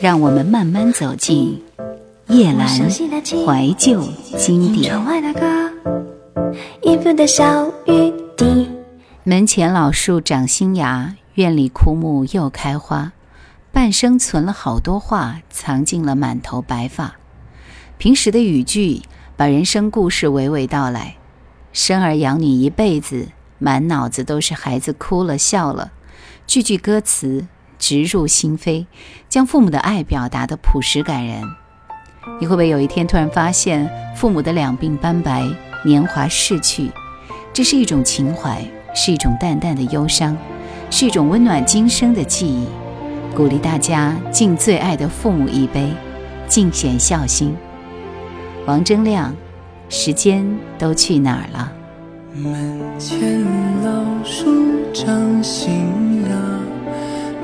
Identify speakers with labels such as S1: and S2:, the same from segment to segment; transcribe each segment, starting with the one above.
S1: 让我们慢慢走进叶阑怀旧经典。门前老树长新芽，院里枯木又开花。半生存了好多话，藏进了满头白发。平时的语句把人生故事娓娓道来。生儿养女一辈子，满脑子都是孩子哭了笑了，句句歌词直入心扉，将父母的爱表达的朴实感人。你会不会有一天突然发现，父母的两鬓斑白，年华逝去？这是一种情怀，是一种淡淡的忧伤，是一种温暖今生的记忆。鼓励大家敬最爱的父母一杯，尽显孝心。王铮亮，时间都去哪儿了？
S2: 门前老树长新芽，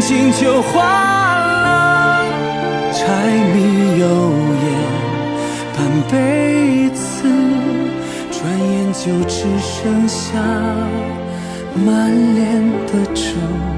S2: 情就花了。柴米油盐半辈子，转眼就只剩下。满脸的皱。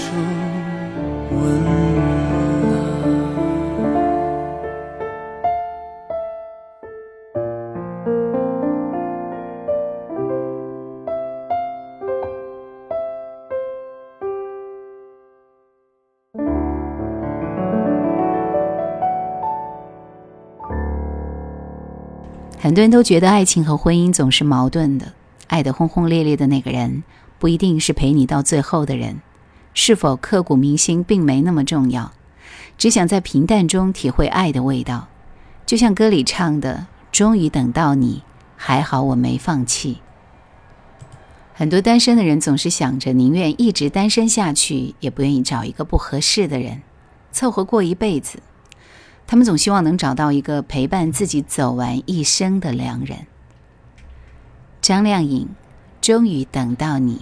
S1: 很多人都觉得爱情和婚姻总是矛盾的，爱得轰轰烈烈的那个人不一定是陪你到最后的人，是否刻骨铭心并没那么重要，只想在平淡中体会爱的味道。就像歌里唱的：“终于等到你，还好我没放弃。”很多单身的人总是想着宁愿一直单身下去，也不愿意找一个不合适的人，凑合过一辈子。他们总希望能找到一个陪伴自己走完一生的良人。张靓颖，终于等到你。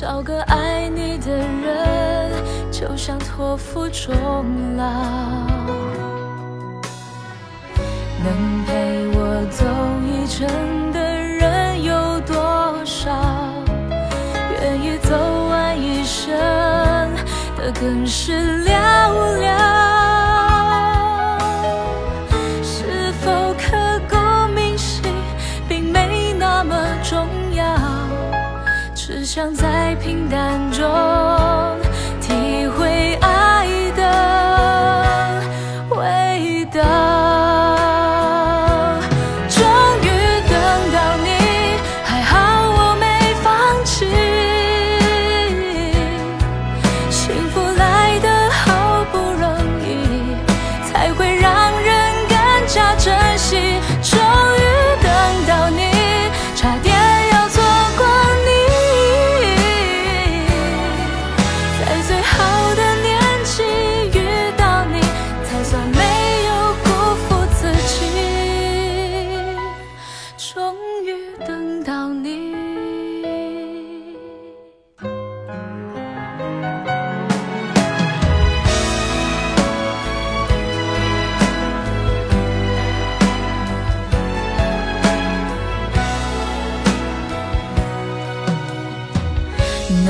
S3: 找个爱你的人，就像托付终老。能陪我走一程的人有多少？愿意走完一生的更是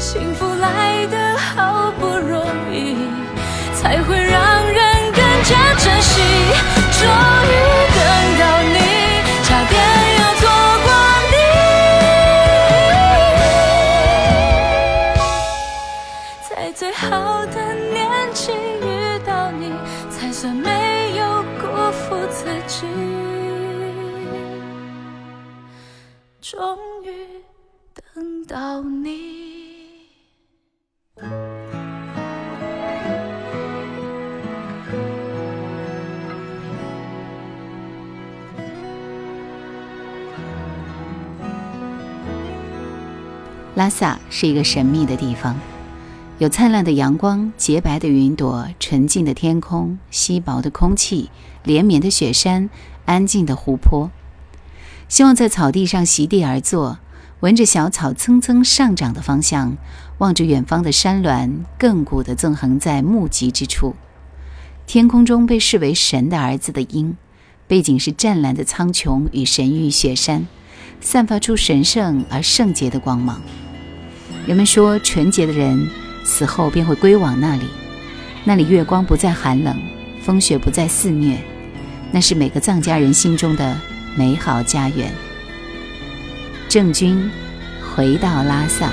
S3: 幸福来得好不容易才会让人更加珍惜。终
S1: 拉萨是一个神秘的地方，有灿烂的阳光、洁白的云朵、纯净的天空、稀薄的空气、连绵的雪山、安静的湖泊。希望在草地上席地而坐，闻着小草蹭蹭上涨的芳香，望着远方的山峦亘古的纵横在目极之处。天空中被视为神的儿子的鹰，背景是湛蓝的苍穹与神域雪山，散发出神圣而圣洁的光芒。人们说，纯洁的人
S4: 死后便会归往那里。那里月光不再寒冷，风雪不再肆虐，那是每个藏家人心中的美好家园。郑钧回到拉萨。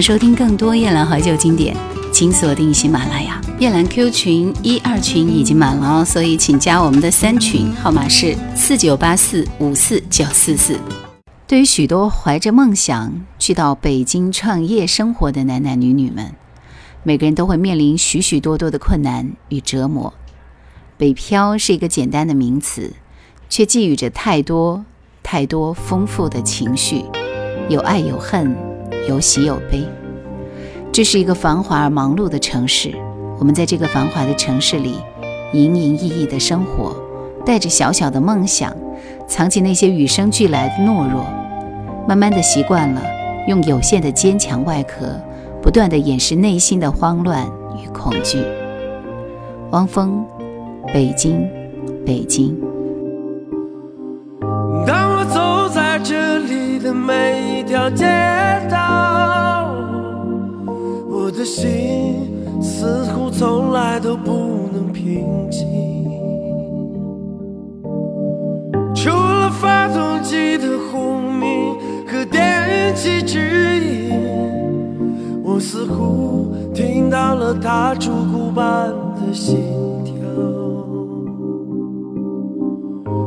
S1: 收听更多夜兰怀旧经典，请锁定喜马拉雅。夜兰 Q 群一二群已经满了哦，所以请加我们的三群，号码是四九八四五四九四四。对于许多怀着梦想去到北京创业生活的男男女女们，每个人都会面临许许多多的困难与折磨。北漂是一个简单的名词，却寄予着太多太多丰富的情绪，有爱有恨，有喜有悲。这是一个繁华而忙碌的城市，我们在这个繁华的城市里，营营役役的生活，带着小小的梦想，藏起那些与生俱来的懦弱。慢慢的习惯了用有限的坚强外壳，不断的掩饰内心的慌乱与恐惧。汪峰，北京，北京。
S5: 当我走在这里的每一条街道，心似乎从来都不能平静。除了发动机的轰鸣。和电气指引，我似乎听到了他烛鼓般的心跳。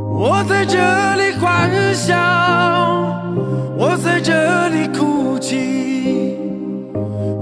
S5: 我在这里欢笑，我在这里哭泣，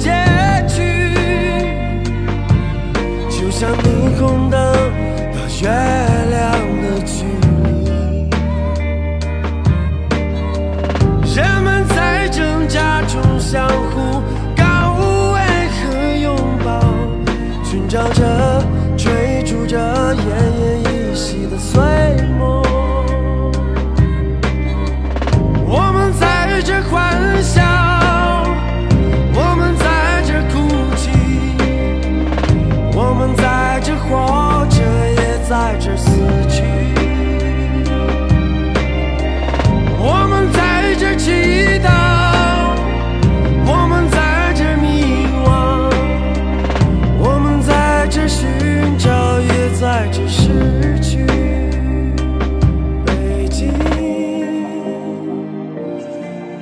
S5: 结局，就像霓虹灯到月亮的距离。人们在挣扎中相互告慰和拥抱，寻找着、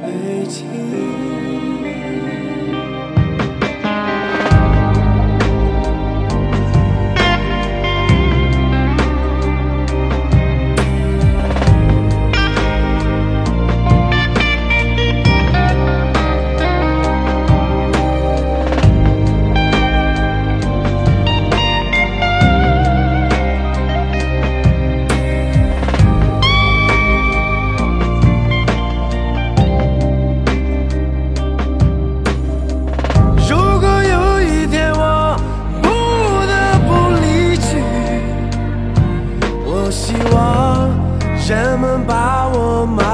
S5: 北京我希望人们把我埋